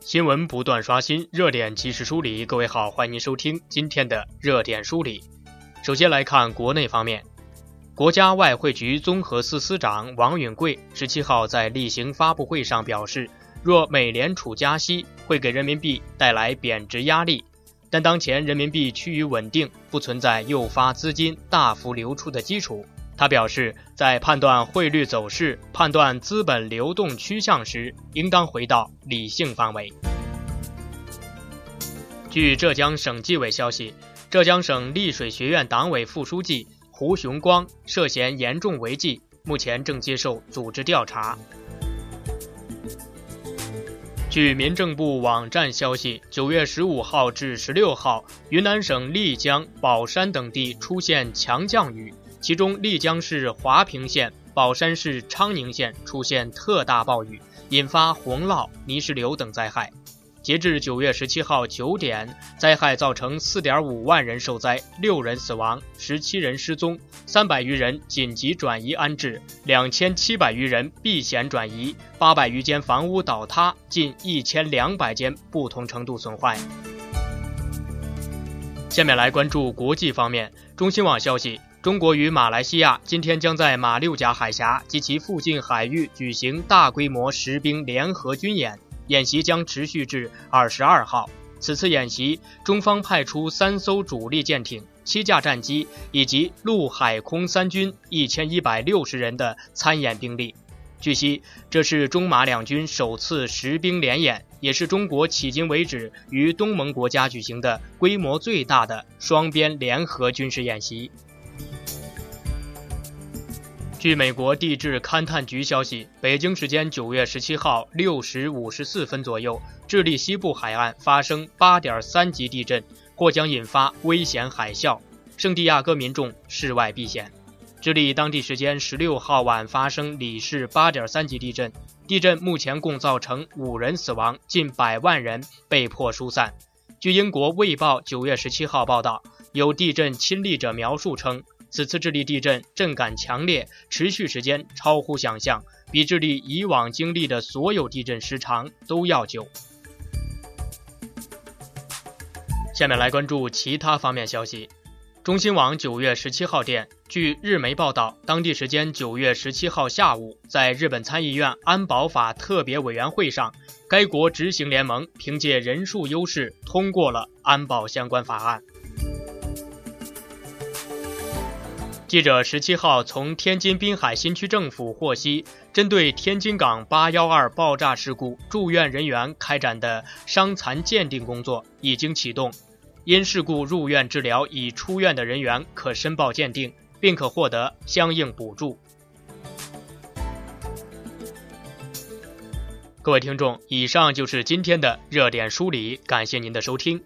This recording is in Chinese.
新闻不断刷新，热点及时梳理。各位好，欢迎收听今天的热点梳理。首先来看国内方面，国家外汇局综合司司长王允贵十七号在例行发布会上表示，若美联储加息，会给人民币带来贬值压力，但当前人民币趋于稳定，不存在诱发资金大幅流出的基础。他表示，在判断汇率走势、判断资本流动趋向时，应当回到理性范围。据浙江省纪委消息，浙江省丽水学院党委副书记胡雄光涉嫌严重违纪，目前正接受组织调查。据民政部网站消息，九月十五号至十六号，云南省丽江、保山等地出现强降雨。其中，丽江市华坪县、保山市昌宁县出现特大暴雨，引发洪涝、泥石流等灾害。截至九月十七号九点，灾害造成四点五万人受灾，六人死亡，十七人失踪，三百余人紧急转移安置，两千七百余人避险转移，八百余间房屋倒塌，近一千两百间不同程度损坏。下面来关注国际方面，中新网消息。中国与马来西亚今天将在马六甲海峡及其附近海域举行大规模实兵联合军演，演习将持续至二十二号。此次演习，中方派出三艘主力舰艇、七架战机以及陆海空三军一千一百六十人的参演兵力。据悉，这是中马两军首次实兵联演，也是中国迄今为止与东盟国家举行的规模最大的双边联合军事演习。据美国地质勘探局消息，北京时间九月十七号六时五十四分左右，智利西部海岸发生八点三级地震，或将引发危险海啸，圣地亚哥民众室外避险。智利当地时间十六号晚发生里氏八点三级地震，地震目前共造成五人死亡，近百万人被迫疏散。据英国《卫报》九月十七号报道，有地震亲历者描述称。此次智利地震震感强烈，持续时间超乎想象，比智利以往经历的所有地震时长都要久。下面来关注其他方面消息。中新网九月十七号电，据日媒报道，当地时间九月十七号下午，在日本参议院安保法特别委员会上，该国执行联盟凭借人数优势通过了安保相关法案。记者十七号从天津滨海新区政府获悉，针对天津港八幺二爆炸事故住院人员开展的伤残鉴定工作已经启动，因事故入院治疗已出院的人员可申报鉴定，并可获得相应补助。各位听众，以上就是今天的热点梳理，感谢您的收听。